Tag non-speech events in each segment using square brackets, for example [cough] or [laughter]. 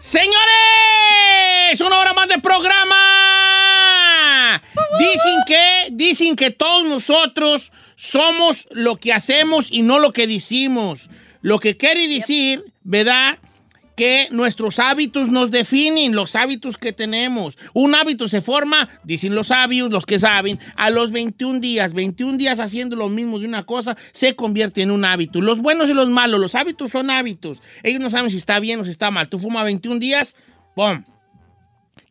Señores, una hora más de programa. Dicen que, dicen que todos nosotros somos lo que hacemos y no lo que decimos. Lo que quiere decir, ¿verdad? Que nuestros hábitos nos definen, los hábitos que tenemos. Un hábito se forma, dicen los sabios, los que saben, a los 21 días. 21 días haciendo lo mismo de una cosa se convierte en un hábito. Los buenos y los malos, los hábitos son hábitos. Ellos no saben si está bien o si está mal. Tú fumas 21 días, ¡pum!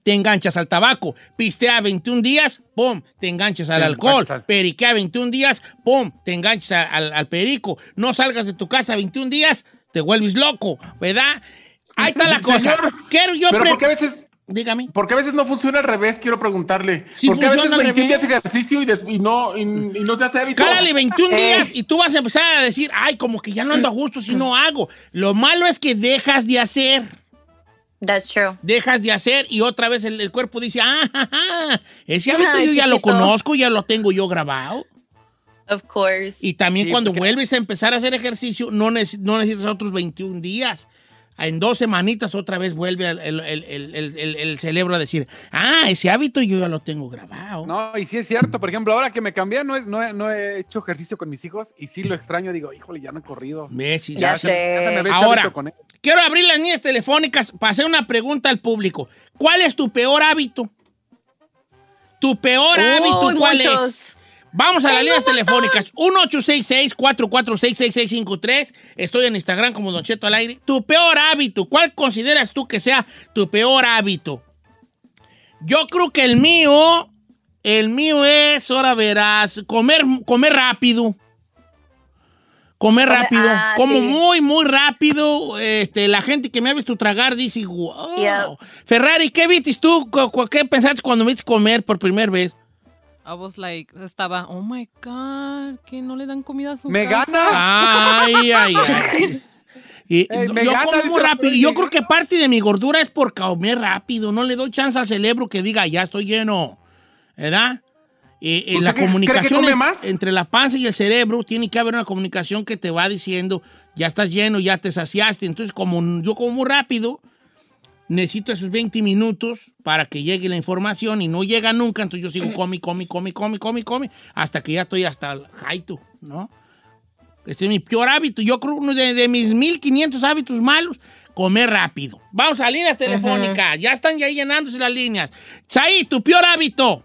Te enganchas al tabaco. Pistea 21 días, ¡pum! Te enganchas al alcohol. Periquea 21 días, ¡pum! Te enganchas al, al perico. No salgas de tu casa 21 días, te vuelves loco, ¿verdad? Ahí está la [laughs] cosa. Quiero yo Pero porque a veces. Dígame. Porque a veces no funciona al revés, quiero preguntarle. porque a veces 21 días ejercicio y, no, y, no se hace hábito. Cálale 21 eh. días y tú vas a empezar a decir, ay, como que ya no ando a gusto si no hago. Lo malo es que dejas de hacer. That's true. Dejas de hacer y otra vez el, cuerpo dice, ah, ese hábito yo ya lo conozco, ya lo tengo yo grabado. Of course. Y también cuando vuelves a empezar a hacer ejercicio, no, no necesitas otros 21 días en dos semanitas otra vez vuelve el, cerebro a decir, ah, ese hábito yo ya lo tengo grabado. No, y sí es cierto. Por ejemplo, ahora que me cambié, no, no, he hecho ejercicio con mis hijos y sí lo extraño. Digo, híjole, ya no he corrido. ya, sé. ahora, quiero abrir las líneas telefónicas para hacer una pregunta al público. ¿Cuál es tu peor hábito? ¿Tu peor hábito cuál es? Vamos a las líneas telefónicas. 1866-446-6653. Estoy en Instagram como Don Cheto al aire. Tu peor hábito. ¿Cuál consideras tú que sea tu peor hábito? Yo creo que el mío, el mío es, ahora verás, comer, comer rápido. Comer rápido, ah, como muy, muy rápido. Este, la gente que me ha visto tragar dice, wow. Ferrari, ¿qué viste tú? ¿Qué pensaste cuando me viste comer por primera vez? I was like, estaba, oh my God, que no le dan comida a su ¡Me casa. gana! Ay, ay, ay. [laughs] Y yo como muy rápido. Yo creo que parte de mi gordura es por comer rápido. No le doy chance al cerebro que diga, ya estoy lleno. ¿Verdad? Y, la comunicación entre la panza y el cerebro tiene que haber una comunicación que te va diciendo, ya estás lleno, ya te saciaste. Entonces, como yo como muy rápido, necesito esos 20 minutos para que llegue la información y no llega nunca, entonces yo sigo comi, comi, comi, comi, comi, comi, hasta que ya estoy hasta el jaito, ¿no? Este es mi peor hábito. Yo creo uno de, mis 1500 hábitos malos, comer rápido. Vamos a líneas telefónicas. Ya están ya llenándose las líneas. Chay, tu peor hábito.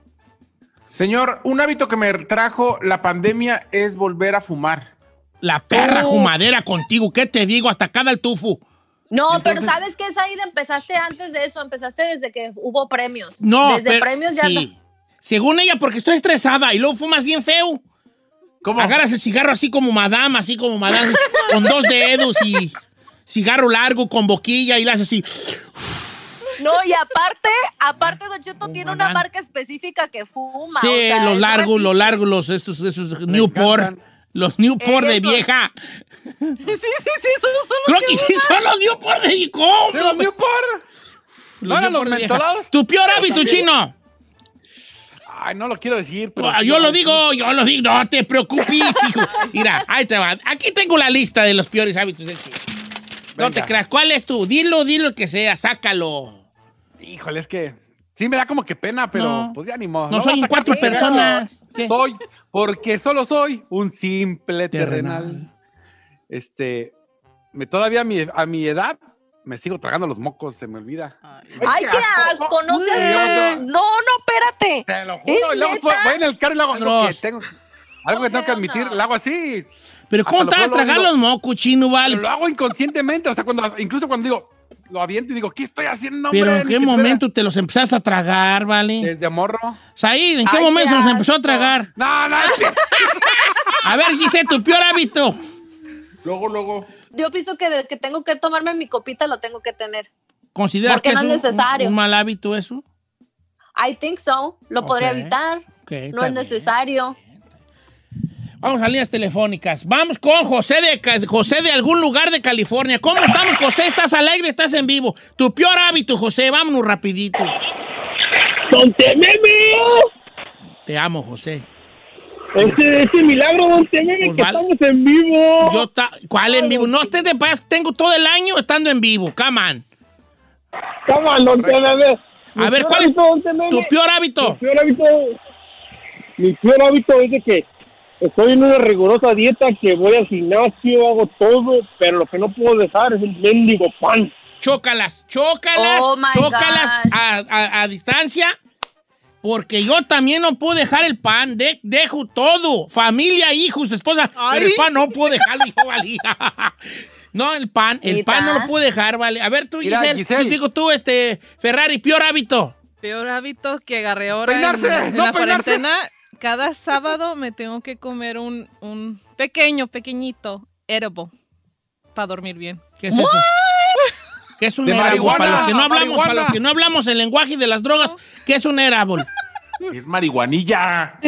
Señor, un hábito que me trajo la pandemia es volver a fumar. La perra fumadera contigo. ¿Qué te digo? Hasta cada el tufo. No, pero ¿sabes qué, Saida? Empezaste antes de eso, empezaste desde que hubo premios. No, desde premios ya. Sí. Según ella, porque estoy estresada y luego fumas bien feo. ¿Cómo? Agarras el cigarro así como madame, así como madame, con dos dedos y cigarro largo con boquilla y la haces así. No, y aparte, aparte, Don Cheto tiene una marca específica que fuma. Sí, los largos, los largos, los estos, esos Newport. Los Newport de vieja. [laughs] Sí, sí, sí, esos son los Creo que, sí son los Newport de vieja. Los Newport. ¿No eran los? Tu peor hábito, chino. Ay, no lo quiero decir, pero. yo lo digo, yo lo digo. No te preocupes, hijo. Mira, ahí te va. Aquí tengo la lista de los peores hábitos del chino. No te creas. ¿Cuál es tú? Dilo, dilo que sea, sácalo. Híjole, es que. Sí, me da como que pena, pero pues ya ni modo. No, soy cuatro personas. Soy porque solo soy un simple terrenal. Este, me, todavía a mi, a mi, edad me sigo tragando los mocos, se me olvida. Ay, qué, asco, no sé. No, no, espérate. Te lo juro, y luego voy en el carro y le hago algo que tengo, algo que, tengo que admitir, lo hago así. Pero ¿cómo estás tragando los mocos, chino, Val? Lo hago inconscientemente, o sea, cuando, incluso cuando digo, lo aviento y digo, ¿qué estoy haciendo? Pero ¿en qué momento te los empezaste a tragar, vale? Desde morro. Said, ¿en qué momento se los empezó a tragar? No, no. [laughs] a ver, Giselle, tu peor hábito. Luego, luego. Yo pienso que que tengo que tomarme mi copita lo tengo que tener. ¿Consideras que no es, necesario. Un, mal hábito eso? I think so. Lo podría evitar. no es necesario. Vamos a líneas telefónicas. Vamos con José de, José de algún lugar de California. ¿Cómo estamos, José? ¿Estás alegre? ¿Estás en vivo? Tu peor hábito, José. Vámonos rapidito. ¡Don Tememe! Te amo, José. Ese, ese milagro, don Tememe, pues que estamos en vivo. Yo ¿Cuál en vivo? No, usted de paz. Tengo todo el año estando en vivo. Come on. Come on, don. Mi A ver, ¿cuál es tu peor Mi hábito? peor hábito, mi peor hábito es de que estoy en una rigurosa dieta que voy al gimnasio, hago todo, pero lo que no puedo dejar es el mendigo pan. Chócalas, chócalas, Oh, chócalas a, a- a distancia. Porque yo también no puedo dejar el pan. De- dejo todo. Familia, hijos, esposa. Pero el Ay. pan no puedo dejarlo, hijo, vale. [laughs] No, el pan, el ¿Y pan no lo puedo dejar, vale. A ver, tú, Mira, Giselle, Giselle. yo digo tú, este, Ferrari, peor hábito. Peor hábito que agarré ahora en no la peinarse. cuarentena. Cada sábado me tengo que comer un, un pequeño, pequeñito edible para dormir bien. ¿Qué es eso? ¿Qué es un marihuana, Para los que no hablamos, para los que no hablamos el lenguaje de las drogas, ¿qué es un edible? [laughs] Es marihuanilla.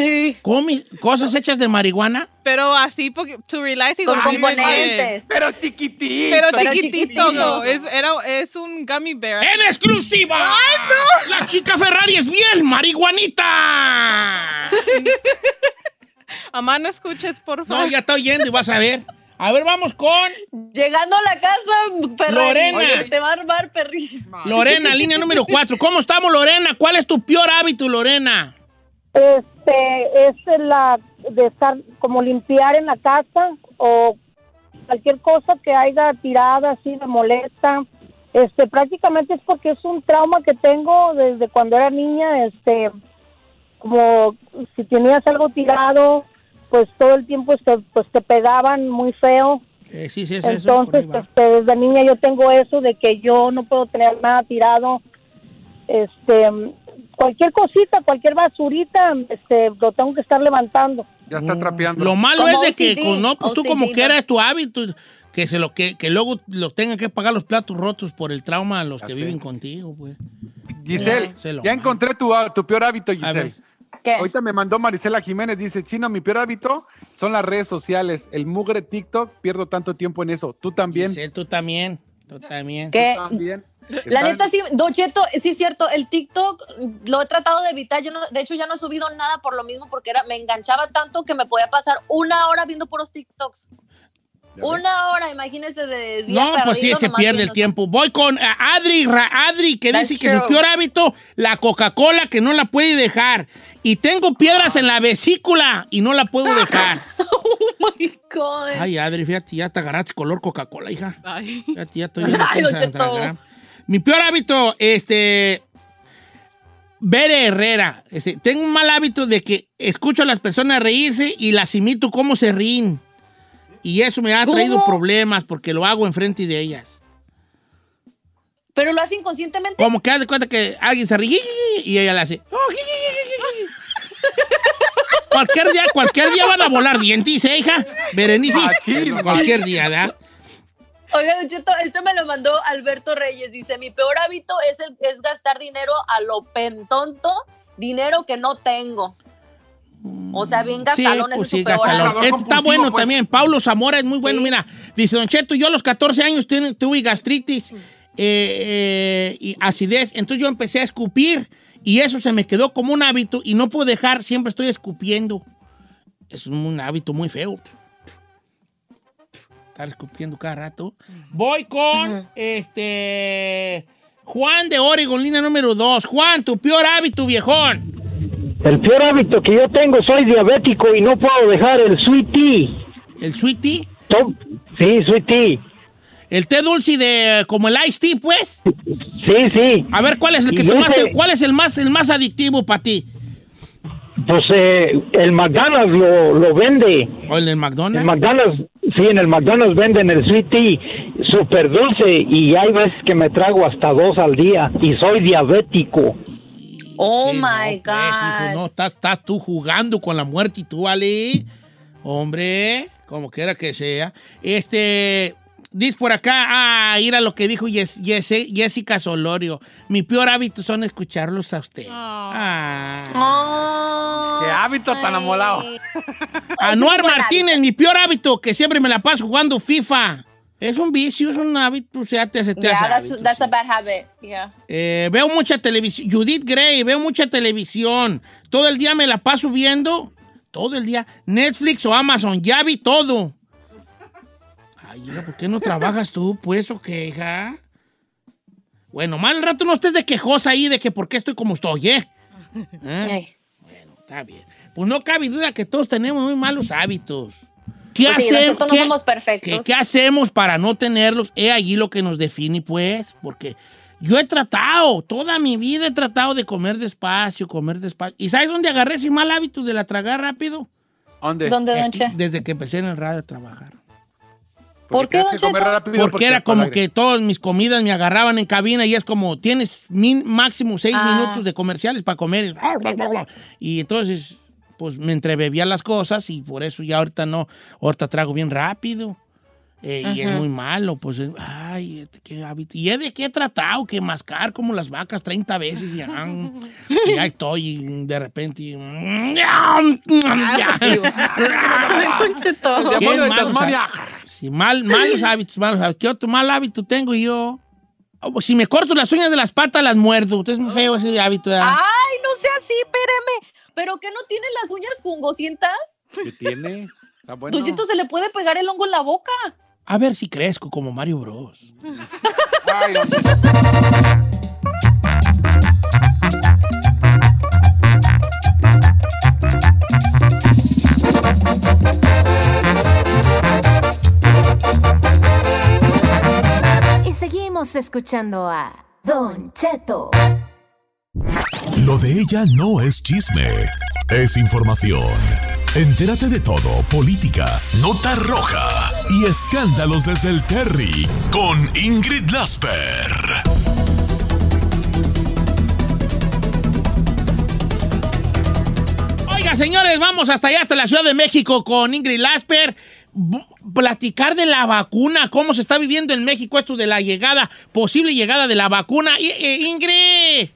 ¿Come cosas hechas de marihuana? Pero así, porque, to realize y Con componentes. Pero chiquitito. Pero Pero chiquitito, no. Es, era, es un gummy bear. ¡En exclusiva! La chica Ferrari es bien marihuanita. [laughs] Mamá, no escuches, por No, favor. ya está oyendo y vas a ver. A ver, vamos con Llegando a la casa, Ferrari, Lorena. te va a armar. [laughs] Lorena, línea número 4. ¿Cómo estamos, Lorena? ¿Cuál es tu peor hábito, Lorena? Este, es la de estar como limpiar en la casa o cualquier cosa que haya tirada así me molesta. Este, prácticamente es porque es un trauma que tengo desde cuando era niña, este, como si tenías algo tirado, pues todo el tiempo este, pues te pegaban muy feo. Eh, sí, sí, es eso. Entonces, va. este, desde niña yo tengo eso de que yo no puedo tener nada tirado. Este, cualquier cosita, cualquier basurita, este, lo tengo que estar levantando. Ya está trapeando. Lo malo Como es de que con- no, pues tú como OCD, que ¿no? era tu hábito, que se lo que, que luego lo tengan que pagar los platos rotos por el trauma a los Ya que sé. viven contigo, pues. Giselle, ya mando. encontré tu, tu peor hábito. Giselle. ¿Qué? Ahorita me mandó Marisela Jiménez, dice, Chino, mi peor hábito son las redes sociales. El mugre TikTok, pierdo tanto tiempo en eso. Tú también. Giselle, tú también. Tú también. ¿Qué? También. La Están- neta, sí, Don Cheto, sí es cierto, el TikTok lo he tratado de evitar. Yo no, de hecho, ya no he subido nada por lo mismo, porque era, me enganchaba tanto que me podía pasar una hora viendo puros TikToks. Una hora, imagínense de día No, pues sí, se pierde el tiempo. Voy con eh, Adri, Adri, que That's dice que su peor hábito, la Coca-Cola, que no la puede dejar. Y tengo piedras en la vesícula y no la puedo dejar. [laughs] Oh my God. Ay, Adri, fíjate, ya te agarraste color Coca-Cola, hija. Ay. Fíjate, ya estoy viendo [laughs] Ay, atragará. Mi peor hábito, este. Bere Herrera. Este, tengo un mal hábito de que escucho a las personas reírse y las imito cómo se ríen. Y eso me ha traído ¿Cómo? problemas porque lo hago enfrente de ellas. Pero lo hace inconscientemente. Como que haz de cuenta que alguien se ríe y ella le hace. "Oh, [laughs] cualquier día, cualquier día van a volar dientes, ¿eh, hija? Berenice. Machín, cualquier día, ¿verdad? Oiga, Don Cheto, esto me lo mandó Alberto Reyes. Dice, mi peor hábito es, el, es gastar dinero a lo pentonto, dinero que no tengo. O sea, bien gastalón, pues sí, es su peor gastalón. Este está bueno pues. también. Paulo Zamora es muy bueno. Sí. Mira, dice Don Cheto, yo a los 14 años tuve, tuve gastritis eh, eh, y acidez. Entonces yo empecé a escupir y eso se me quedó como un hábito y no puedo dejar, siempre estoy escupiendo. Es un hábito muy feo. Estar escupiendo cada rato. Voy con este Juan de Oregon, línea número 2. Juan, tu peor hábito, viejón. El peor hábito que yo tengo, soy diabético y no puedo dejar el sweet tea. El sweetie. To- Sí, sweet tea. El té dulce de como el ice tea, pues. Sí, sí. A ver, ¿cuál es el que Y tú más ese- te- cuál es el más el más adictivo para ti? Pues eh, el McDonald's lo, lo vende. ¿O el del El McDonald's? McDonald's, sí, en el McDonald's venden el sweet tea súper dulce y hay veces que me trago hasta dos al día y soy diabético. Oh Sí, my no, pues, God. hijo, no, estás, estás tú jugando con la muerte y tú, vale. Hombre, como quiera que sea. Este, dice por acá, ah, ir a lo que dijo Yes- Yes- Jessica Solorio. Mi peor hábito son escucharlos a usted. Ah. Oh, Qué hábito tan amolado. Anuar Martínez, mi peor hábito, que siempre me la paso jugando FIFA. Es un vicio, es un hábito, o sea, te, te Yeah, hace that's, hábito, that's sí. a bad habit. Yeah. Eh, veo mucha televisión. Judith Gray, veo mucha televisión. Todo el día me la paso viendo. Todo el día. Netflix o Amazon. Ya vi todo. Ay, hija, ¿por qué no trabajas tú? Pues, ¿o qué, hija? Bueno, mal rato no estés de quejosa ahí de que por qué estoy como estoy, ¿eh? ¿Eh? Bueno, está bien. Pues no cabe duda que todos tenemos muy malos hábitos. ¿Qué, Pues sí, hacemos- nosotros no qué- somos perfectos. ¿Qué, qué hacemos para no tenerlos? Es allí lo que nos define, pues, porque yo he tratado, toda mi vida he tratado de comer despacio, comer despacio. ¿Y sabes dónde agarré ese mal hábito de la tragar rápido? ¿Dónde? ¿Dónde, don Aquí, Che? Desde que empecé en el radio a trabajar. ¿Por qué, don que comer rápido Porque era como que todas mis comidas me agarraban en cabina y es como, tienes min- máximo seis Ah. minutos de comerciales para comer. Y entonces, pues me entrebebía las cosas y por eso ya ahorita no, ahorita trago bien rápido. Eh, Y es muy malo, pues, eh, ay, este, qué hábito. Y es de qué he tratado, que mascar como las vacas 30 veces y ya, y [laughs] ya estoy y de repente... y- [laughs] demonio de malos. Sí, mal, malos hábitos, malos hábitos. ¿Qué otro mal hábito tengo yo? Oh, Si me corto las uñas de las patas, las muerdo. Entonces es muy feo ese hábito. ¿verdad? Ay, no sea así, espéreme. ¿Pero que no tiene las uñas jugosientas? ¿Qué tiene? Está bueno. Don Cheto, se le puede pegar el hongo en la boca. A ver si crezco como Mario Bros. Ay, Y seguimos escuchando a Don Cheto. Lo de ella no es chisme, es información. Entérate de todo, política, nota roja y escándalos desde el Terry con Ingrid Lasper. Oiga, señores, vamos hasta allá, hasta la Ciudad de México con Ingrid Lasper. Platicar de la vacuna, cómo se está viviendo en México esto de la llegada, posible llegada de la vacuna. Eh, Ingrid.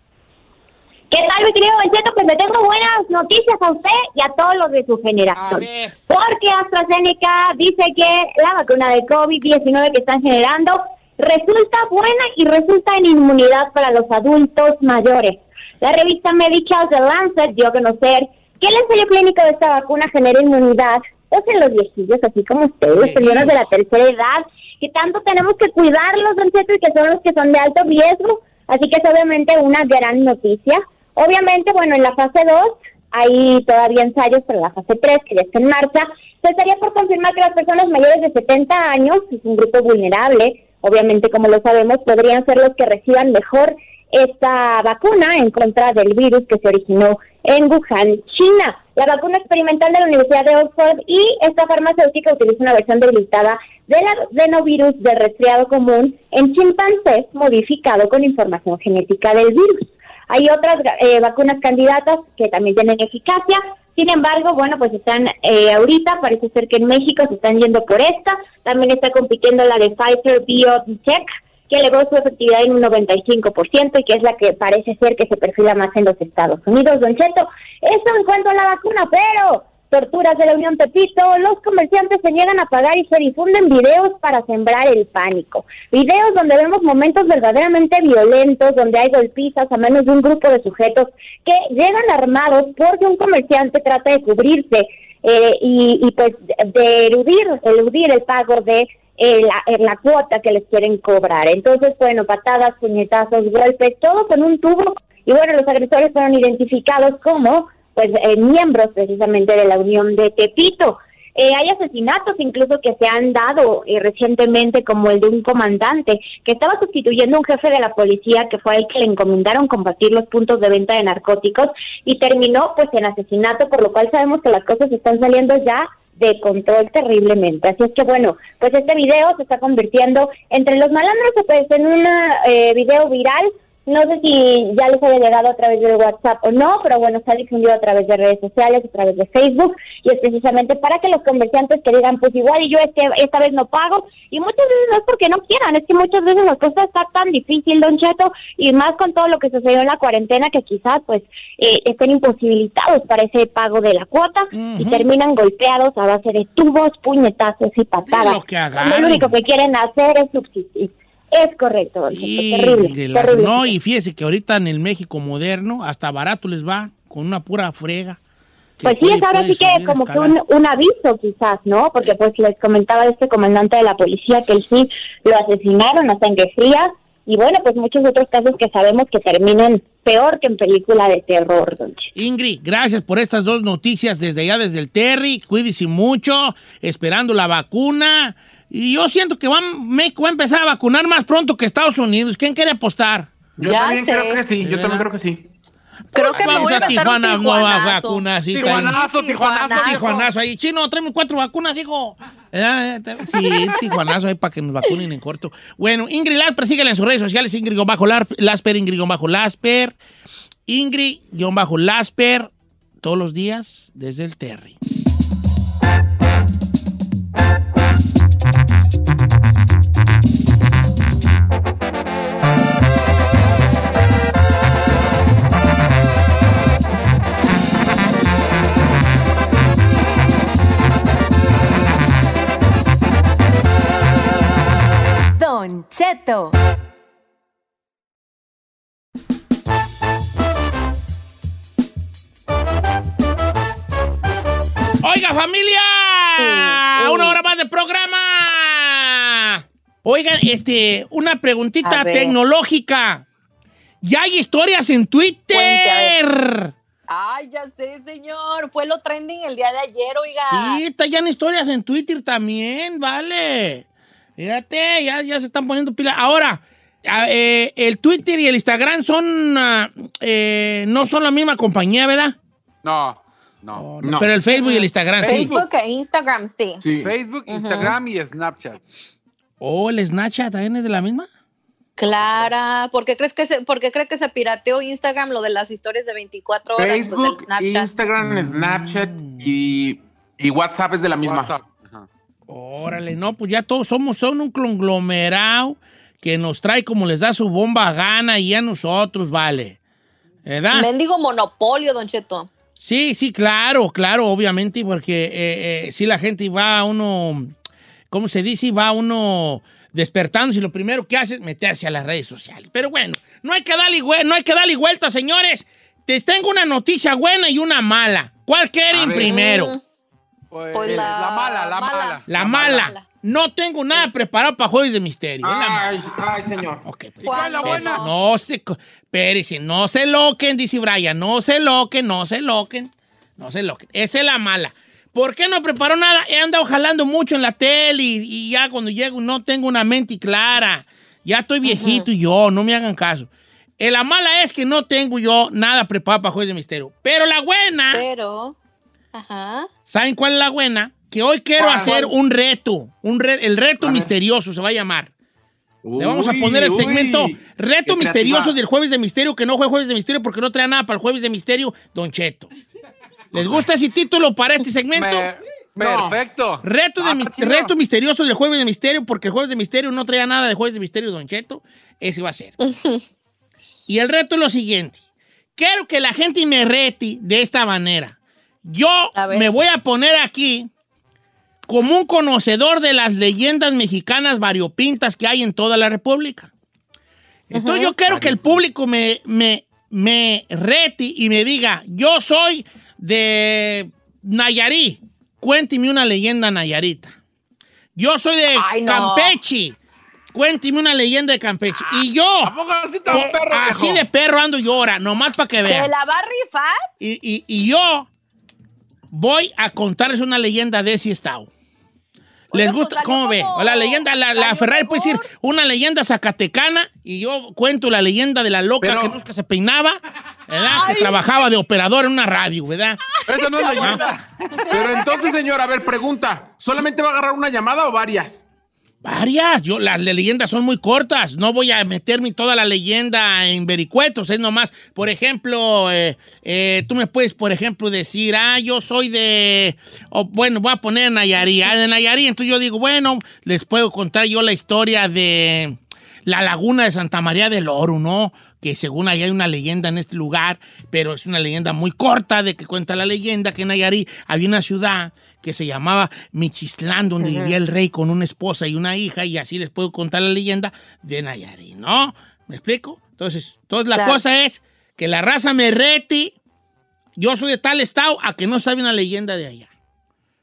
¿Qué tal, mi querido Don Cheto? Pues le tengo buenas noticias a usted y a todos los de su generación. Porque AstraZeneca dice que la vacuna de COVID-19 que están generando resulta buena y resulta en inmunidad para los adultos mayores. La revista Medical The Lancet dio a conocer que el ensayo clínico de esta vacuna genera inmunidad pues en los viejillos, así como ustedes, señoras de la tercera edad, que tanto tenemos que cuidarlos, Don Cheto, y que son los que son de alto riesgo. Así que es obviamente una gran noticia. Obviamente, bueno, en la fase 2 hay todavía ensayos, pero la fase 3, que ya está en marcha, se estaría por confirmar que las personas mayores de 70 años, que es un grupo vulnerable, obviamente como lo sabemos, podrían ser los que reciban mejor esta vacuna en contra del virus que se originó en Wuhan, China. La vacuna experimental de la Universidad de Oxford y esta farmacéutica utiliza una versión debilitada del adenovirus del resfriado común en chimpancés modificado con información genética del virus. Hay otras eh, vacunas candidatas que también tienen eficacia. Sin embargo, bueno, pues están eh, ahorita, parece ser que en México se están yendo por esta. También está compitiendo la de Pfizer BioNTech, que elevó su efectividad en un 95% y que es la que parece ser que se perfila más en los Estados Unidos. Don Cheto, eso en cuanto a la vacuna, pero torturas de la Unión Pepito, los comerciantes se niegan a pagar y se difunden videos para sembrar el pánico. Videos donde vemos momentos verdaderamente violentos, donde hay golpizas a menos de un grupo de sujetos que llegan armados porque un comerciante trata de cubrirse eh, y, pues de eludir, eludir el pago de la, la cuota que les quieren cobrar. Entonces, bueno, patadas, puñetazos, golpes, todo con un tubo. Y bueno, los agresores fueron identificados como pues eh, miembros precisamente de la Unión de Tepito. Eh, hay asesinatos incluso que se han dado eh, recientemente, como el de un comandante que estaba sustituyendo a un jefe de la policía que fue el que le encomendaron combatir los puntos de venta de narcóticos y terminó pues en asesinato, por lo cual sabemos que las cosas están saliendo ya de control terriblemente. Así es que bueno, pues este video se está convirtiendo entre los malandros pues en un eh, video viral no sé si ya les haya llegado a través del WhatsApp o no, pero bueno, se ha difundido a través de redes sociales, a través de Facebook, y es precisamente para que los comerciantes que digan, pues igual y yo este, esta vez no pago, y muchas veces no es porque no quieran, es que muchas veces la cosa está tan difícil, don Cheto, y más con todo lo que sucedió en la cuarentena, que quizás pues eh, estén imposibilitados para ese pago de la cuota, y terminan golpeados a base de tubos, puñetazos y patadas. Lo que lo único que quieren hacer es subsistir. Es correcto, don Y, terrible, la- terrible. no, y fíjese que ahorita en el México moderno, hasta barato les va, con una pura frega. Pues sí, es ahora sí que como que un, un aviso quizás, ¿no? Porque pues les comentaba este comandante de la policía que él sí lo asesinaron a sangre fría, y bueno, pues muchos otros casos que sabemos que terminan peor que en película de terror, don. Ingrid, gracias por estas dos noticias desde allá, desde el Terry. Cuídese mucho, esperando la vacuna. Y yo siento que va, México va a empezar a vacunar más pronto que Estados Unidos. ¿Quién quiere apostar? Yo Ya también sé. creo que sí, yo ¿Verdad? también creo que sí. Creo que me Vamos voy a a un Tijuana, nueva tijuanazo. vacuna. Sí, Tijuanazo, tijuanazo. Tijuanazo ahí. Chino, tráeme cuatro vacunas, hijo. Eh, eh, Sí, tijuanazo ahí para que nos vacunen en corto. Bueno, Ingrid Lasper, síguela en sus redes sociales. Ingrid-Lasper, Ingrid-Lasper. Ingrid-Lasper. Todos los días desde el Terry. Cheto. Oiga, familia, una hora más de programa. Oigan, este, una preguntita tecnológica. Ya hay historias en Twitter. Ay, ya sé, señor. Fue lo trending el día de ayer, oiga. Sí, está ya en historias en Twitter también, vale. Fíjate, ya, ya se están poniendo pila. Ahora, eh, el Twitter y el Instagram son, ah, eh, no son la misma compañía, ¿verdad? No, no. No. Pero el Facebook y el Instagram sí. Facebook e Instagram, sí. Sí. Facebook, Instagram y Snapchat. ¿O el Snapchat también es de la misma? Clara, ¿por qué crees que se, por qué cree que se pirateó Instagram lo de las historias de 24 horas pues, del Facebook, Snapchat? Instagram, Snapchat y, y WhatsApp es de la misma. WhatsApp. Órale, no, pues ya todos somos, son un conglomerado que nos trae como les da su bomba a gana y a nosotros, vale. ¿Verdad? Mendigo monopolio, Don Cheto. Sí, sí, claro, claro, obviamente, porque eh, eh, si la gente va a uno, ¿cómo se dice? Va a uno despertándose y lo primero que hace es meterse a las redes sociales. Pero bueno, no hay que darle, no hay que darle vuelta, señores. Les tengo una noticia buena y una mala. ¿Cuál quieren primero? Pues, Pues la, la mala, la mala. La, La mala. mala. No tengo nada preparado para Jueves de Misterio. es la mala. Ay, ay, señor. Ok, pues. cuál es la ¿Cuándo buena? no? Se, espérese, no se loquen, dice Brian, no se loquen, no se loquen, no se loquen. Esa es la mala. ¿Por qué no preparó nada? He andado jalando mucho en la tele y, y ya cuando llego no tengo una mente clara. Ya estoy viejito y yo, no me hagan caso. Eh, la mala es que no tengo yo nada preparado para Jueves de Misterio. Pero la buena, Pero, ajá. ¿saben cuál es la buena? Que hoy quiero hacer un reto, un re- el reto misterioso se va a llamar. Le vamos a poner el uy, segmento Reto Misterioso creativa. del Jueves de Misterio, que no fue Jueves de Misterio porque no trae nada para el Jueves de Misterio, Don Cheto. ¿Les gusta ese título para este segmento? Me- No. Perfecto. Reto, de Ah, reto Misterioso del Jueves de Misterio, porque el Jueves de Misterio no traía nada de Jueves de Misterio, Don Cheto. Ese va a ser. [laughs] y el reto es lo siguiente. Quiero que la gente me rete de esta manera. Yo me voy a poner aquí como un conocedor de las leyendas mexicanas variopintas que hay en toda la República. Entonces yo quiero que el público me, me, me rete y me diga, yo soy de Nayarit, cuénteme una leyenda nayarita. Yo soy de Ay, no. Campeche, cuénteme una leyenda de Campeche. Y yo, ¿A poco así tan perro, así viejo? de perro ando yo ahora, nomás para que ¿Se vean. la va a rifar? Y, y- y yo voy a contarles una leyenda de ese estado. ¿Les pues, gusta? ¿Cómo ve? la leyenda, la, la Ferrari puede decir una leyenda zacatecana y yo cuento la leyenda de la loca Pero- que nunca se peinaba, ¿verdad? Que trabajaba de operador en una radio, ¿verdad? Esa no es leyenda. Pero entonces, señor, a ver, pregunta. ¿Solamente va a agarrar una llamada o varias? Varias. Yo, las le- leyendas son muy cortas. No voy a meterme toda la leyenda en vericuetos. Es nomás, por ejemplo, eh, eh, tú me puedes, por ejemplo, decir, ah, yo soy de. o, bueno, voy a poner Nayarí. Ah, de Nayarí. Entonces yo digo, bueno, les puedo contar yo la historia de la laguna de Santa María del Oro, ¿no? Que según ahí hay una leyenda en este lugar, pero es una leyenda muy corta de que cuenta la leyenda que en Nayarí había una ciudad que se llamaba Michistlán, donde vivía el rey con una esposa y una hija, y así les puedo contar la leyenda de Nayarit, ¿no? ¿Me explico? Entonces, entonces la Claro. cosa es que la raza me rete, yo soy de tal estado, a que no sabe una leyenda de allá.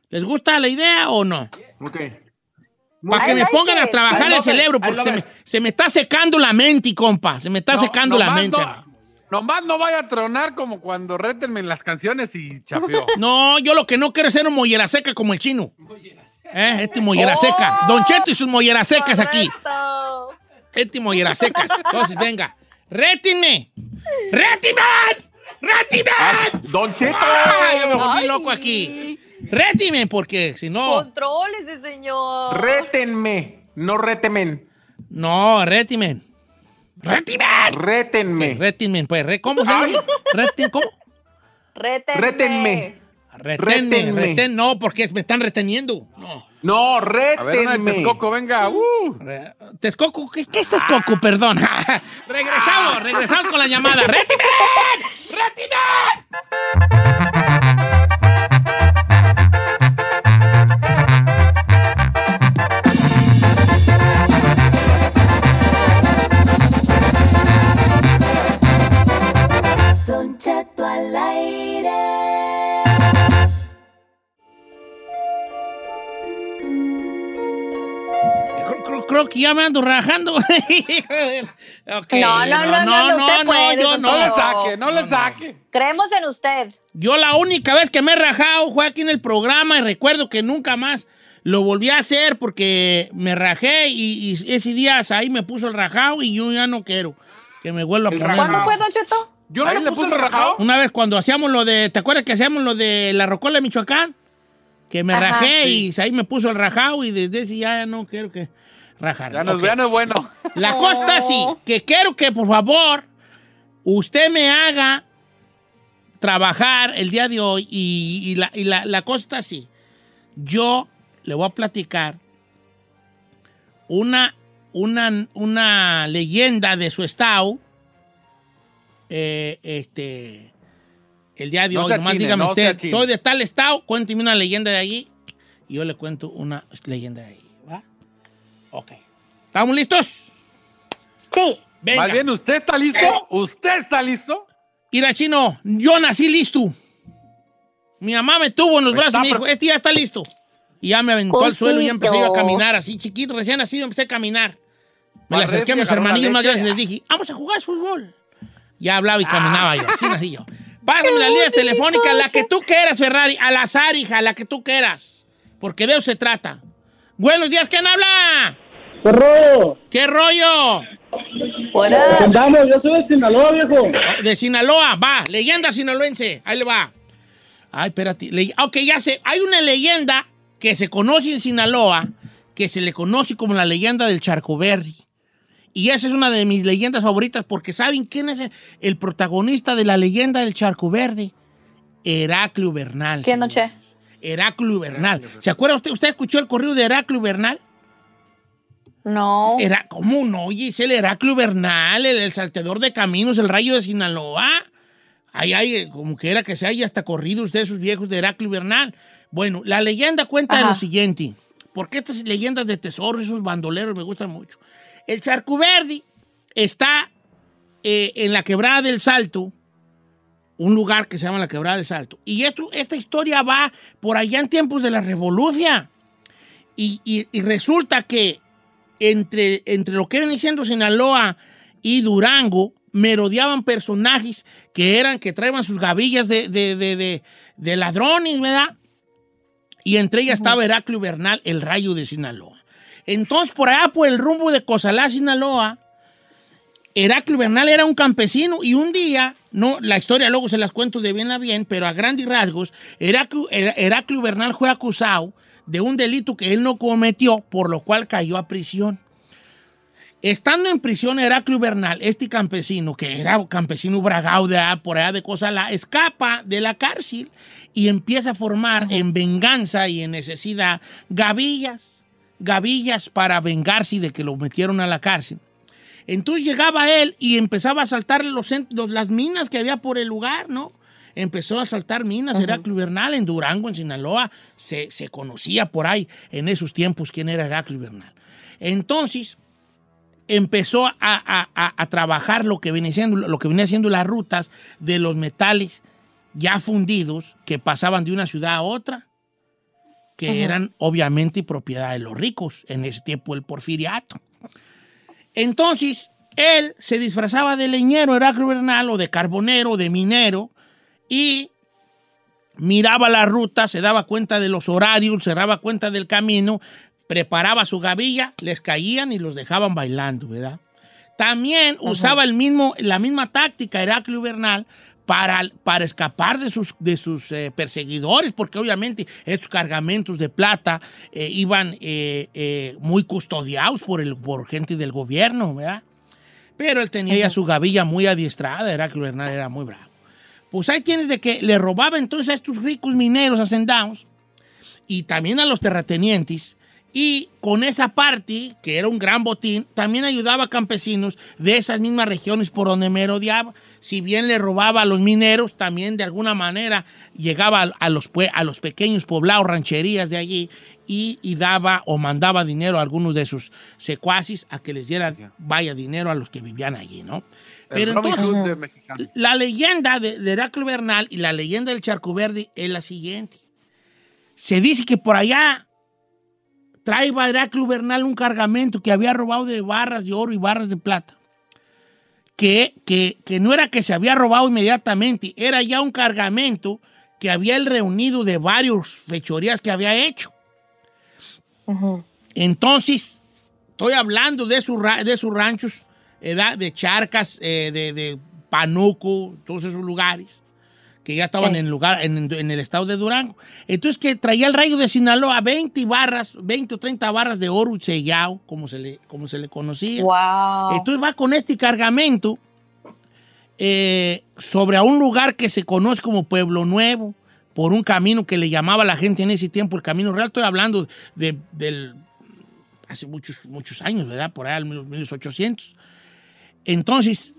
¿Les gusta la idea o no? Ok. Para que I me like pongan a trabajar el cerebro, porque se me, it. se me está secando la mente, compa. Se me está No, secando la nomás mente. No, nomás no vaya a tronar como cuando rétenme en las canciones y chapeó. [laughs] No, yo lo que no quiero es ser un mollera seca como el chino. ¿Eh? Este mollera Oh. seca. Don Cheto y sus molleras secas aquí. Este mollera secas. Entonces, venga. ¡Rétinme! ¡Rétime! ¡Rétime! Don Cheto. ¡Ay, me volví Ay. loco aquí! ¡Rétime! Porque si no... Contrólese, señor. Rétenme, no rétemen. No, rétime. ¡Rétime! Rétenme. Rétime, pues. re- ¿Cómo se dice? ¿Cómo? Rétenme. Rétenme. Rétenme. retén, no, porque me están reteniendo. No. No, rétenme. Texcoco, venga. Uh. Re- Texcoco, ¿qué, qué es Texcoco? Perdón. [laughs] regresamos, regresamos con la llamada. ¡Rétime! ¡Rétime! Al aire. Creo, creo- creo que ya me ando rajando. [laughs] Ok, No, no, no, no, no, usted puede, yo no. No le No. saque, no le saque. Creemos en usted. Yo la única vez que me he rajado fue aquí en el programa y recuerdo que nunca más lo volví a hacer porque me rajé y, y ese día ahí me puso el rajado y yo ya no quiero que me vuelva a poner. ¿Cuándo fue, Don Cheto? Yo no le le puse el puso rajado. Una vez cuando hacíamos lo de, ¿te acuerdas que hacíamos lo de la rocola de Michoacán? Que me Ajá, rajé sí. y ahí me puso el rajado y desde ese ya no quiero que rajar. Ya no, Ok. ya no es bueno. La cosa está así, que quiero que por favor usted me haga trabajar el día de hoy y, y la, y la- la cosa está así. Yo le voy a platicar una, una, una leyenda de su estado. Eh, este, el día de No hoy, nomás chine, dígame no usted, soy de tal estado, cuénteme una leyenda de allí y yo le cuento una leyenda de allí. ¿va? Ok. ¿Estamos listos? Sí. Venga. Más bien, ¿usted está listo? ¿Usted está listo? Mira, chino, yo nací listo. Mi mamá me tuvo en los brazos y me está dijo, este ya está listo. Y ya me aventó al suelo y ya empecé yo a caminar así, chiquito, recién nacido, empecé a caminar. Me le acerqué a mis hermanillos más grandes y les dije, vamos a jugar fútbol. Ya hablaba y caminaba yo, así nací yo. Pásame las líneas telefónicas, la que tú quieras, Ferrari, al azar, hija, la que tú quieras. Porque de eso se trata. Buenos días, ¿quién habla? ¿Qué rollo? ¿Qué rollo? Fuera. Andamos, yo soy de Sinaloa, viejo. De Sinaloa, va, leyenda sinaloense, ahí le va. Ay, espérate. Le- ok, ya sé, hay una leyenda que se conoce en Sinaloa, que se le conoce como la leyenda del Charco. Y esa es una de mis leyendas favoritas porque ¿saben quién es el, el protagonista de la leyenda del Charco Verde? Heraclio Bernal. ¿Quién, don Che? señores. Heraclio Bernal. ¿Se acuerda usted? ¿Usted escuchó el corrido de Heraclio Bernal? No. Era, ¿Cómo no? Oye, es el Heraclio Bernal, el, el salteador de caminos, el rayo de Sinaloa. Ahí hay, eh, como que era que se haya hasta corrido usted esos viejos de Heraclio Bernal. Bueno, la leyenda cuenta de lo siguiente, porque estas leyendas de tesoros, esos bandoleros me gustan mucho. El Charco Verde está eh, en la quebrada del Salto, un lugar que se llama la quebrada del Salto. Y esto, esta historia va por allá en tiempos de la revolución. Y, y- y resulta que entre, entre lo que viene siendo Sinaloa y Durango, merodeaban personajes que eran, que traían sus gavillas de, de- de- de- de ladrones, ¿verdad? Y entre ellas estaba Heraclio Bernal, el rayo de Sinaloa. Entonces, por allá, por el rumbo de Cosalá, Sinaloa, Heraclio Bernal era un campesino y un día, no, la historia luego se las cuento de bien a bien, pero a grandes rasgos, Heraclio, Her- Heraclio Bernal fue acusado de un delito que él no cometió, por lo cual cayó a prisión. Estando en prisión Heraclio Bernal, este campesino, que era campesino bragado de por allá de Cosala, escapa de la cárcel y empieza a formar en venganza y en necesidad gavillas, gavillas para vengarse de que lo metieron a la cárcel. Entonces llegaba él y empezaba a saltar los, cent- los- las minas que había por el lugar, ¿no? Empezó a saltar minas, Heraclio Bernal en Durango, en Sinaloa, se, se conocía por ahí en esos tiempos quién era Heraclio Bernal. Entonces empezó a, a- a- a trabajar lo que, venía siendo, lo que venía siendo las rutas de los metales ya fundidos que pasaban de una ciudad a otra. Que eran obviamente propiedad de los ricos, en ese tiempo el porfiriato. Entonces, él se disfrazaba de leñero, Heraclio Bernal, o de carbonero, o de minero, y miraba la ruta, se daba cuenta de los horarios, se daba cuenta del camino, preparaba su gavilla, les caían y los dejaban bailando, ¿verdad? También usaba el mismo, la misma táctica Heraclio Bernal para, para escapar de sus, de sus eh, perseguidores, porque obviamente estos cargamentos de plata eh, iban eh, muy custodiados por, el, por gente del gobierno, ¿verdad? Pero él tenía ya su gavilla muy adiestrada, Heraclio Bernal era muy bravo. Pues ahí tienes de que le robaba entonces a estos ricos mineros hacendados y también a los terratenientes. Y con esa parte, que era un gran botín, también ayudaba a campesinos de esas mismas regiones por donde merodeaba. Si bien le robaba a los mineros, también de alguna manera llegaba a, los, a los pequeños poblados, rancherías de allí, y, y daba o mandaba dinero a algunos de sus secuaces a que les dieran, vaya, dinero a los que vivían allí, ¿no? Pero el entonces, de la leyenda de, de Heraclio Bernal y la leyenda del Charco Verde es la siguiente. Se dice que por allá traía Heraclio Bernal un cargamento que había robado de barras de oro y barras de plata. Que, que, que no era que se había robado inmediatamente, era ya un cargamento que había él reunido de varios fechorías que había hecho. Entonces, estoy hablando de, de sus ranchos, de Charcas, eh, de, de Panuco, todos esos lugares, que ya estaban Sí. en, lugar, en, en el estado de Durango. Entonces, que traía el rayo de Sinaloa 20 barras, 20 o 30 barras de oro sellado, como se le, como se le conocía. Wow. Entonces va con este cargamento eh, sobre a un lugar que se conoce como Pueblo Nuevo, por un camino que le llamaba la gente en ese tiempo el Camino Real. Estoy hablando de, del hace muchos, muchos años, ¿verdad? Por ahí, los 1800. Entonces,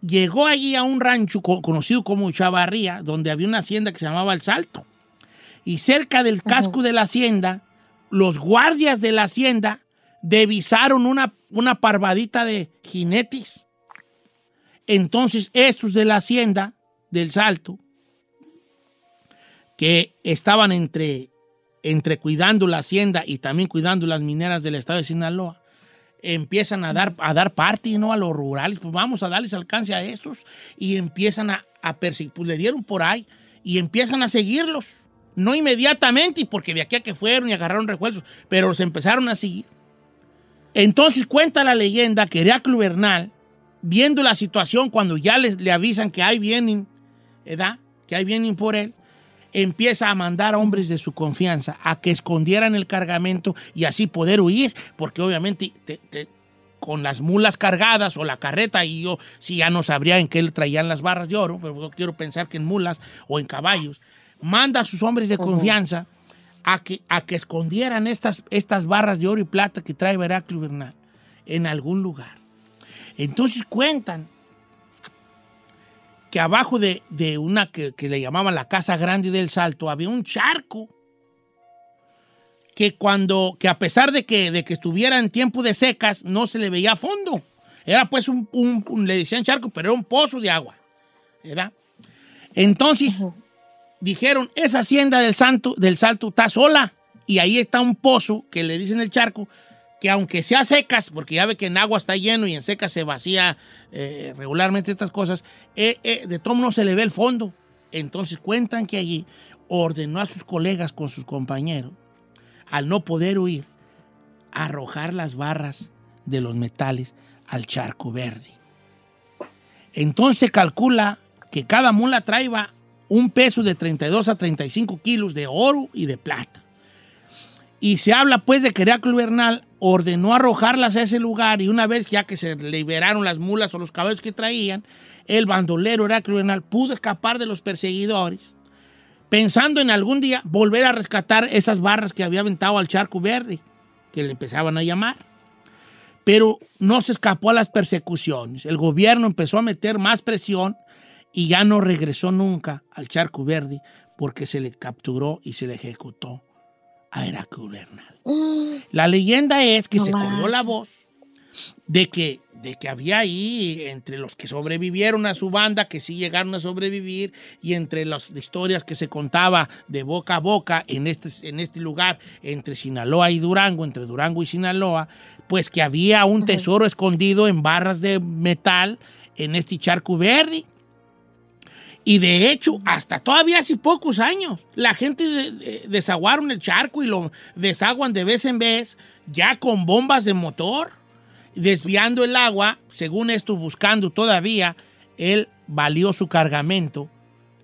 llegó allí a un rancho co- conocido como Chavarría, donde había una hacienda que se llamaba El Salto. Y cerca del casco de la hacienda, los guardias de la hacienda divisaron una, una parvadita de jinetes. Entonces, estos de la hacienda del Salto, que estaban entre, entre cuidando la hacienda y también cuidando las mineras del estado de Sinaloa, empiezan a dar, a dar parte ¿no? a los rurales, pues vamos a darles alcance a estos y empiezan a, a perseguir, pues le dieron por ahí y empiezan a seguirlos. No inmediatamente, porque de aquí a que fueron y agarraron refuerzos, pero los empezaron a seguir. Entonces cuenta la leyenda que Heraclio Bernal, viendo la situación cuando ya les, le avisan que ahí vienen, ¿verdad? Que ahí vienen por él, empieza a mandar a hombres de su confianza a que escondieran el cargamento y así poder huir, porque obviamente te- te- con las mulas cargadas o la carreta, y yo sí ya no sabría en qué le traían las barras de oro, pero yo quiero pensar que en mulas o en caballos, manda a sus hombres de confianza a que, a que escondieran estas, estas barras de oro y plata que trae Heraclio Bernal en algún lugar. Entonces cuentan que abajo de, de una que, que le llamaban la Casa Grande del Salto había un charco que cuando, que a pesar de que, de que estuviera en tiempo de secas, no se le veía fondo. Era pues un, un- un- le decían charco, pero era un pozo de agua. ¿verdad? Entonces, dijeron, esa hacienda del, santo, del Salto está sola y ahí está un pozo que le dicen el charco, que aunque sea secas, porque ya ve que en agua está lleno y en secas se vacía eh, regularmente estas cosas, eh, eh, de todo no se le ve el fondo. Entonces cuentan que allí ordenó a sus colegas con sus compañeros, al no poder huir, arrojar las barras de los metales al charco verde. Entonces calcula que cada mula traía un peso de 32 a 35 kilos de oro y de plata. Y se habla pues de que Heraclio Bernal ordenó arrojarlas a ese lugar y una vez ya que se liberaron las mulas o los caballos que traían, el bandolero Heraclio Bernal pudo escapar de los perseguidores, pensando en algún día volver a rescatar esas barras que había aventado al charco verde, que le empezaban a llamar. Pero no se escapó a las persecuciones. El gobierno empezó a meter más presión y ya no regresó nunca al charco verde porque se le capturó y se le ejecutó a Heraclio Bernal. La leyenda es que No se corrió la voz de que, de que había ahí, entre los que sobrevivieron a su banda, que sí llegaron a sobrevivir, y entre las historias que se contaba de boca a boca en este, en este lugar, entre Sinaloa y Durango, entre Durango y Sinaloa, pues que había un tesoro escondido en barras de metal en este charco verde. Y de hecho, hasta todavía hace pocos años, la gente de- de- desaguaron el charco y lo desaguan de vez en vez, ya con bombas de motor, desviando el agua, según esto, buscando todavía el valioso cargamento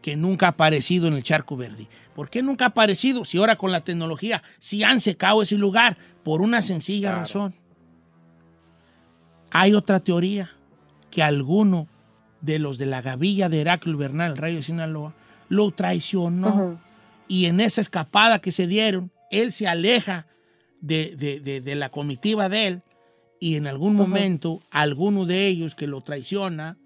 que nunca ha aparecido en el charco verde. ¿Por qué nunca ha aparecido? Si ahora con la tecnología, si han secado ese lugar, por una sencilla Claro. razón. Hay otra teoría, que alguno de los de la gavilla de Heraclio Bernal, el rayo de Sinaloa, lo traicionó. Y en esa escapada que se dieron, él se aleja de, de- de- de la comitiva de él y en algún momento alguno de ellos que lo traiciona,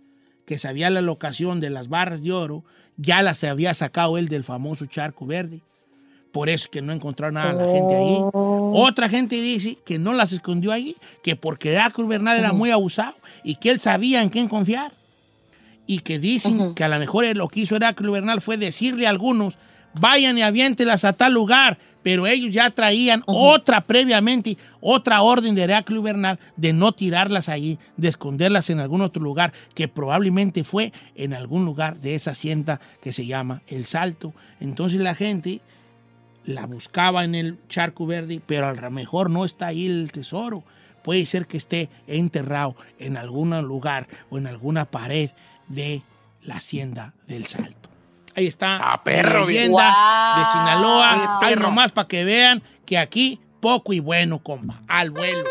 que sabía la locación de las barras de oro, ya las había sacado él del famoso charco verde. Por eso es que no encontraron nada la gente ahí. Otra gente dice que no las escondió ahí, que porque Heraclio Bernal era muy abusado y que él sabía en quién confiar. Y que dicen que a lo mejor lo que hizo Heraclio Bernal fue decirle a algunos, vayan y aviéntelas a tal lugar, pero ellos ya traían otra previamente, otra orden de Heraclio Bernal de no tirarlas allí, de esconderlas en algún otro lugar, que probablemente fue en algún lugar de esa hacienda que se llama El Salto. Entonces la gente la buscaba en el charco verde, pero a lo mejor no está ahí el tesoro. Puede ser que esté enterrado en algún lugar o en alguna pared de la hacienda del Salto. Ahí está Ah, perro, la leyenda Guau. de Sinaloa. Perro. nomás para que vean que aquí poco y bueno, compa. Al vuelo.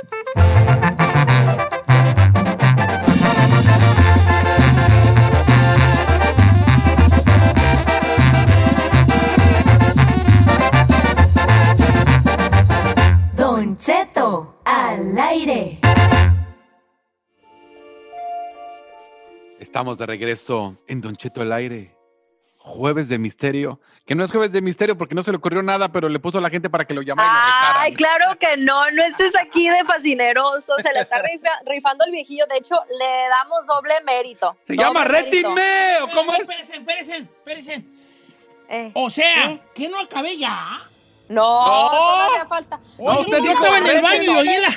Estamos de regreso en Don Cheto el aire. Jueves de misterio. Que no es jueves de misterio porque no se le ocurrió nada, pero le puso a la gente para que lo llamara y lo rejaran. Ay, claro que no, no estés aquí de fascineroso, se le está rifa- rifando el viejillo, de hecho, le damos doble mérito. Se doble llama. Rétinme, ¿o cómo es? Espérense, espérense, espérense. Eh, O sea, ¿Eh? ¿que no acabé ya? no, No. todavía falta. No, usted dijo estaba en el baño y oí la,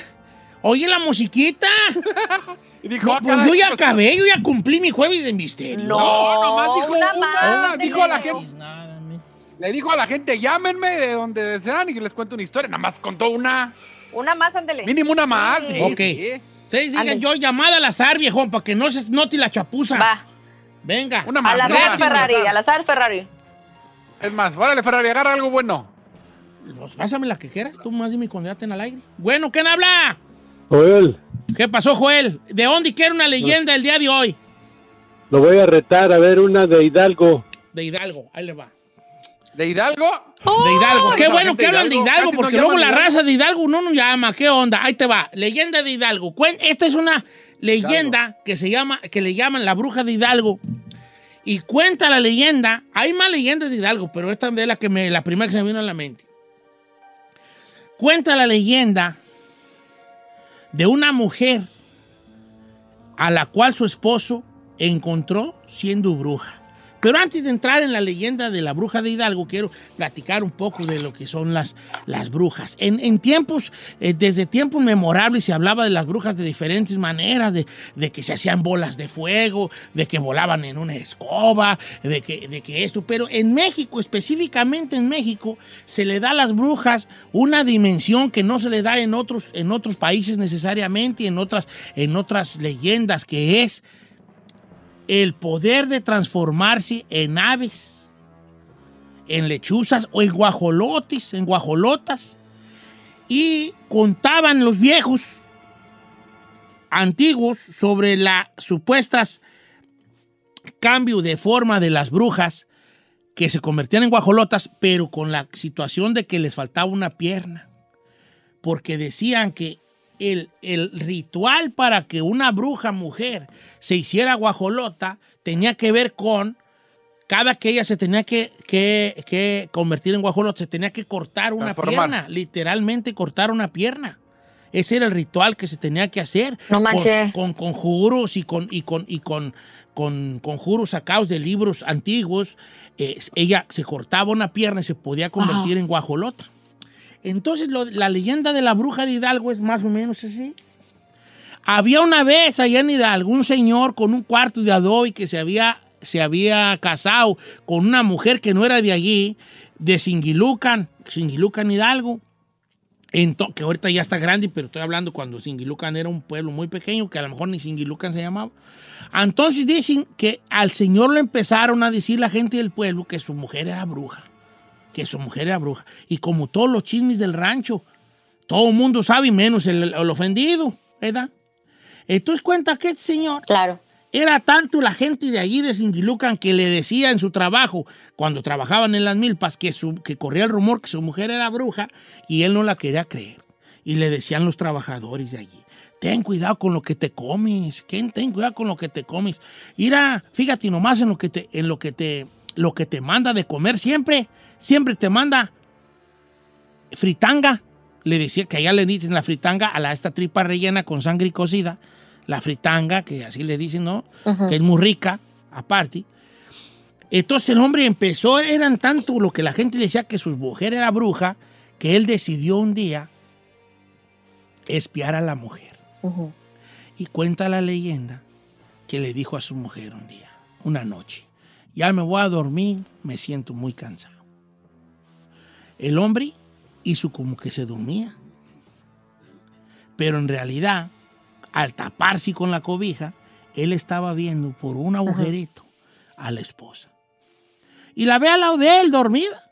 oí la musiquita. [laughs] Y dijo, No, ah, pues caray, yo ya pues, acabé, yo ya cumplí mi jueves de misterio. No, No, nomás dijo una una, más. dijo a la gente- Nada, mi- Le dijo a la gente, llámenme de donde desean y les cuento una historia. Nada más contó una, Una más, ándele. mínimo una más. Sí. Ok. sí. Ustedes digan yo llamada al azar, viejón, para que no se note la chapuza. Va, Venga. Una más. al azar Ferrari, al azar Ferrari. Es más, órale, Ferrari, agarra algo bueno. Pues pásame la que quieras, tú más dime cuando ya estén al aire. Bueno, ¿quién habla? Joel, ¿Qué pasó, Joel? ¿De dónde quiere una leyenda el día de hoy? lo voy a retar a ver una de Hidalgo. De Hidalgo, ahí le va. ¿De Hidalgo? De Hidalgo. Qué bueno que hablan de Hidalgo, no porque luego la Hidalgo. raza de Hidalgo no nos llama. ¿Qué onda? Ahí te va. Leyenda de Hidalgo. Cuen- Esta es una leyenda que se llama, que le llaman la bruja de Hidalgo. Y cuenta la leyenda. Hay más leyendas de Hidalgo, pero esta es la que me, la primera que se me vino a la mente. Cuenta la leyenda de una mujer a la cual su esposo encontró siendo bruja. Pero antes de entrar en la leyenda de la bruja de Hidalgo, quiero platicar un poco de lo que son las, las brujas. En, en tiempos, eh, desde tiempos memorables se hablaba de las brujas de diferentes maneras, de, de que se hacían bolas de fuego, de que volaban en una escoba, de que, de que esto. Pero en México, específicamente en México, se le da a las brujas una dimensión que no se le da en otros, en otros países necesariamente, y en otras, en otras leyendas, que es el poder de transformarse en aves, en lechuzas o en guajolotes, en guajolotas. Y contaban los viejos antiguos sobre la supuestas cambio de forma de las brujas que se convertían en guajolotas, pero con la situación de que les faltaba una pierna. Porque decían que el, el ritual para que una bruja mujer se hiciera guajolota tenía que ver con cada que ella se tenía que, que- que convertir en guajolota, se tenía que cortar una Transformar. pierna, literalmente cortar una pierna. Ese era el ritual que se tenía que hacer. No con, con conjuros y con, y con, y con, con conjuros sacados de libros antiguos. Eh, ella se cortaba una pierna y se podía convertir en guajolota. Entonces, la leyenda de la bruja de Hidalgo es más o menos así. Había una vez allá en Hidalgo un señor con un cuarto de adobe que se había, se había casado con una mujer que no era de allí, de Singilucan, Singilucan Hidalgo. Que ahorita ya está grande, pero estoy hablando cuando Singilucan era un pueblo muy pequeño, que a lo mejor ni Singilucan se llamaba. Entonces dicen que al señor le empezaron a decir la gente del pueblo que su mujer era bruja, que su mujer era bruja. Y como todos los chismes del rancho, todo el mundo sabe, menos el, el ofendido, ¿verdad? Entonces cuenta que este señor Claro. era tanto la gente de allí de Singilucan que le decía en su trabajo, cuando trabajaban en las milpas, que, su, que corría el rumor que su mujer era bruja y él no la quería creer. Y le decían los trabajadores de allí, ten cuidado con lo que te comes, ¿quién ten cuidado con lo que te comes? Mira, fíjate nomás en lo que te, en lo que te, lo que te manda de comer siempre, siempre te manda fritanga. Le decía que allá le dicen la fritanga a la, esta tripa rellena con sangre cocida. La fritanga, que así le dicen, ¿no? Que es muy rica, aparte. Entonces el hombre empezó, eran tanto lo que la gente decía que su mujer era bruja, que él decidió un día espiar a la mujer. Y cuenta la leyenda que le dijo a su mujer un día, una noche, ya me voy a dormir, me siento muy cansado. El hombre hizo como que se dormía, pero en realidad, al taparse con la cobija, él estaba viendo por un agujerito a la esposa. Y la ve al lado de él, dormida,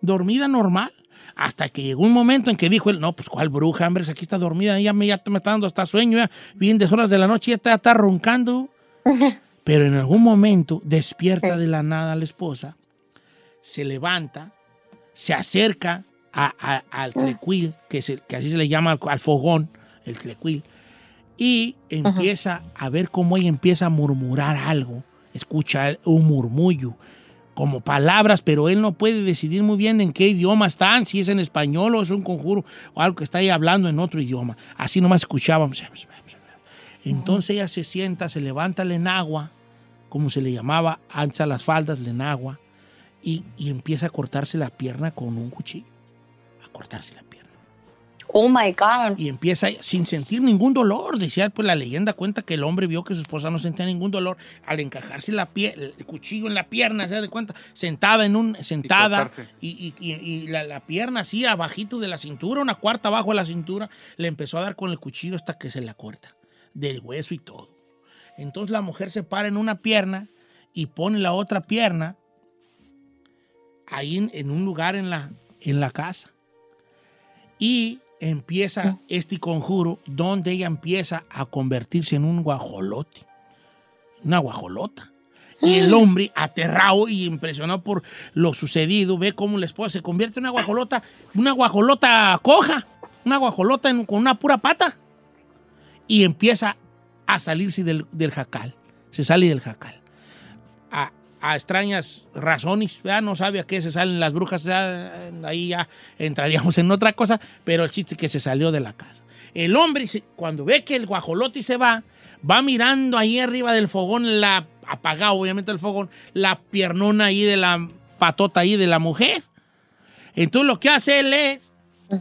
dormida normal. Hasta que llegó un momento en que dijo él, no, pues cuál bruja, hombre, si aquí está dormida, ya me, ya me está dando hasta sueño, ya, bien de horas de la noche, ya está, está roncando. [laughs] Pero en algún momento despierta de la nada la esposa, se levanta, se acerca a- a- al tlecuil, que, es el- que así se le llama al, al fogón, el tlecuil, y empieza a ver cómo ella empieza a murmurar algo, escucha un murmullo, como palabras, pero él no puede decidir muy bien en qué idioma están, si es en español o es un conjuro o algo que está ahí hablando en otro idioma. Así nomás escuchábamos. Entonces ella se sienta, se levanta el enagua, como se le llamaba antes a las faldas, el enagua, y, y empieza a cortarse la pierna con un cuchillo. A cortarse la pierna. Oh my God. Y empieza sin sentir ningún dolor. Decía, pues la leyenda cuenta que el hombre vio que su esposa no sentía ningún dolor al encajarse la pie- el cuchillo en la pierna, se da de cuenta, sentada en un, sentada, cortarse. y, y- y- y la, la pierna así abajito de la cintura, una cuarta abajo de la cintura, le empezó a dar con el cuchillo hasta que se la corta, del hueso y todo. Entonces la mujer se para en una pierna y pone la otra pierna ahí en, en un lugar en la, en la casa. Y empieza este conjuro donde ella empieza a convertirse en un guajolote, una guajolota. Y el hombre, aterrado y impresionado por lo sucedido, ve cómo la esposa se convierte en una guajolota, una guajolota coja, una guajolota en- con una pura pata. Y empieza a salirse del, del jacal. Se sale del jacal. A, a extrañas razones, ¿verdad? no sabe a qué se salen las brujas, ya, ahí ya entraríamos en otra cosa, pero el chiste es que se salió de la casa. El hombre, cuando ve que el guajolote se va, va mirando ahí arriba del fogón, la apagado obviamente el fogón, la piernona ahí de la patota ahí de la mujer. Entonces lo que hace él es,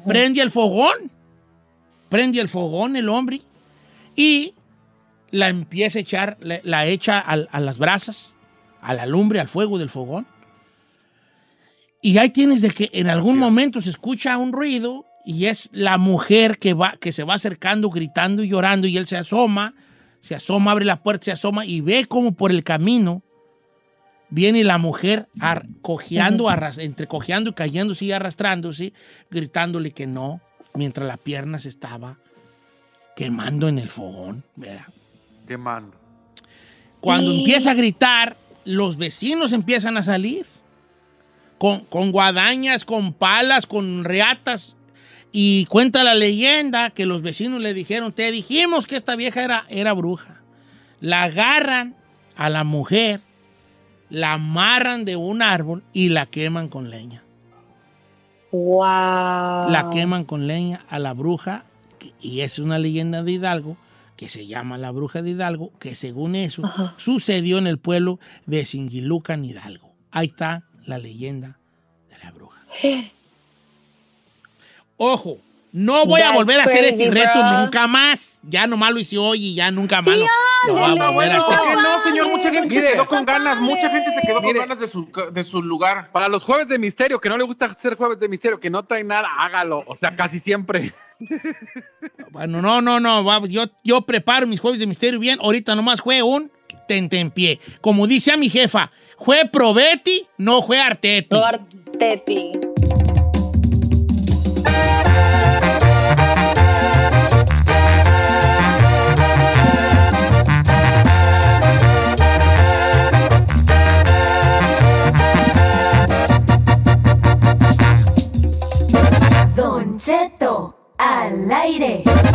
prende el fogón, prende el fogón el hombre y la empieza a echar, la, la echa a, las brasas, a la lumbre, al fuego del fogón. Y ahí tienes de que en algún momento se escucha un ruido y es la mujer que, va, que se va acercando, gritando y llorando y él se asoma, se asoma, abre la puerta, se asoma y ve como por el camino viene la mujer ar- cojeando, arras- entre cojeando y cayéndose y arrastrándose, gritándole que no, mientras la pierna se estaba quemando en el fogón, ¿verdad? Quemando. Cuando Sí. empieza a gritar, los vecinos empiezan a salir con, con guadañas, con palas, con reatas. Y cuenta la leyenda que los vecinos le dijeron, te dijimos que esta vieja era, era bruja. La agarran a la mujer, la amarran de un árbol y la queman con leña. Wow. La queman con leña a la bruja y es una leyenda de Hidalgo que se llama la bruja de Hidalgo, que según eso sucedió en el pueblo de Singilucan, Hidalgo. Ahí está la leyenda de la bruja. Ojo, no voy a volver a hacer crazy, este reto bro. nunca más. Ya nomás lo hice hoy y ya nunca más Sí, lo, lo voy a volver a ¿Por hacer. no, señor? Mucha gente Mire, se quedó con ganas. Mucha gente se quedó con Mire. ganas de su, de su lugar. Para los jueves de misterio, que no le gusta hacer jueves de misterio, que no traen nada, hágalo. O sea, casi siempre. [laughs] Bueno, no, no, no. va, Yo, yo preparo mis jueves de misterio bien. Ahorita nomás fue un tentempié. Como dice a mi jefa, fue probeti, no fue arteti. No, Arteti. al aire.